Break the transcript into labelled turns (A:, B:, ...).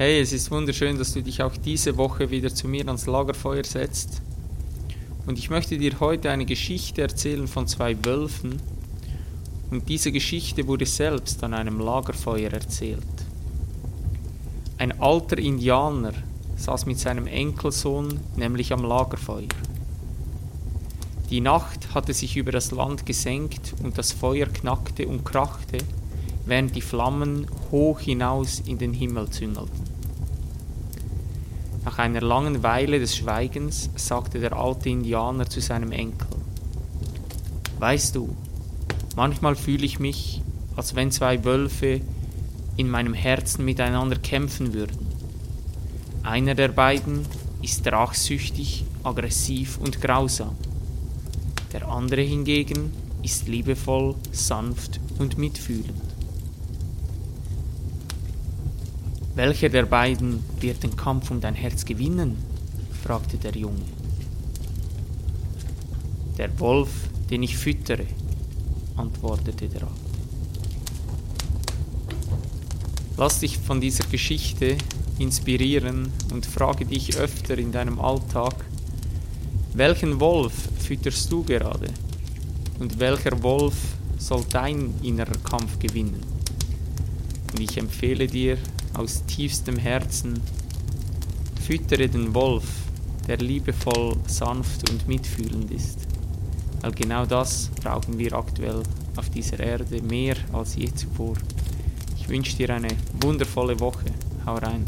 A: Hey, es ist wunderschön, dass du dich auch diese Woche wieder zu mir ans Lagerfeuer setzt. Und ich möchte dir heute eine Geschichte erzählen von zwei Wölfen. Und diese Geschichte wurde selbst an einem Lagerfeuer erzählt. Ein alter Indianer saß mit seinem Enkelsohn nämlich am Lagerfeuer. Die Nacht hatte sich über das Land gesenkt und das Feuer knackte und krachte, während die Flammen hoch hinaus in den Himmel züngelten. Nach einer langen Weile des Schweigens sagte der alte Indianer zu seinem Enkel, Weißt du, manchmal fühle ich mich, als wenn zwei Wölfe in meinem Herzen miteinander kämpfen würden. Einer der beiden ist rachsüchtig, aggressiv und grausam. Der andere hingegen ist liebevoll, sanft und mitfühlend. Welcher der beiden wird den Kampf um dein Herz gewinnen? fragte der Junge. Der Wolf, den ich füttere, antwortete der Alte. Lass dich von dieser Geschichte inspirieren und frage dich öfter in deinem Alltag, welchen Wolf fütterst du gerade? Und welcher Wolf soll dein innerer Kampf gewinnen? Und ich empfehle dir aus tiefstem Herzen, füttere den Wolf, der liebevoll, sanft und mitfühlend ist. Weil genau das brauchen wir aktuell auf dieser Erde mehr als je zuvor. Ich wünsche dir eine wundervolle Woche. Hau rein.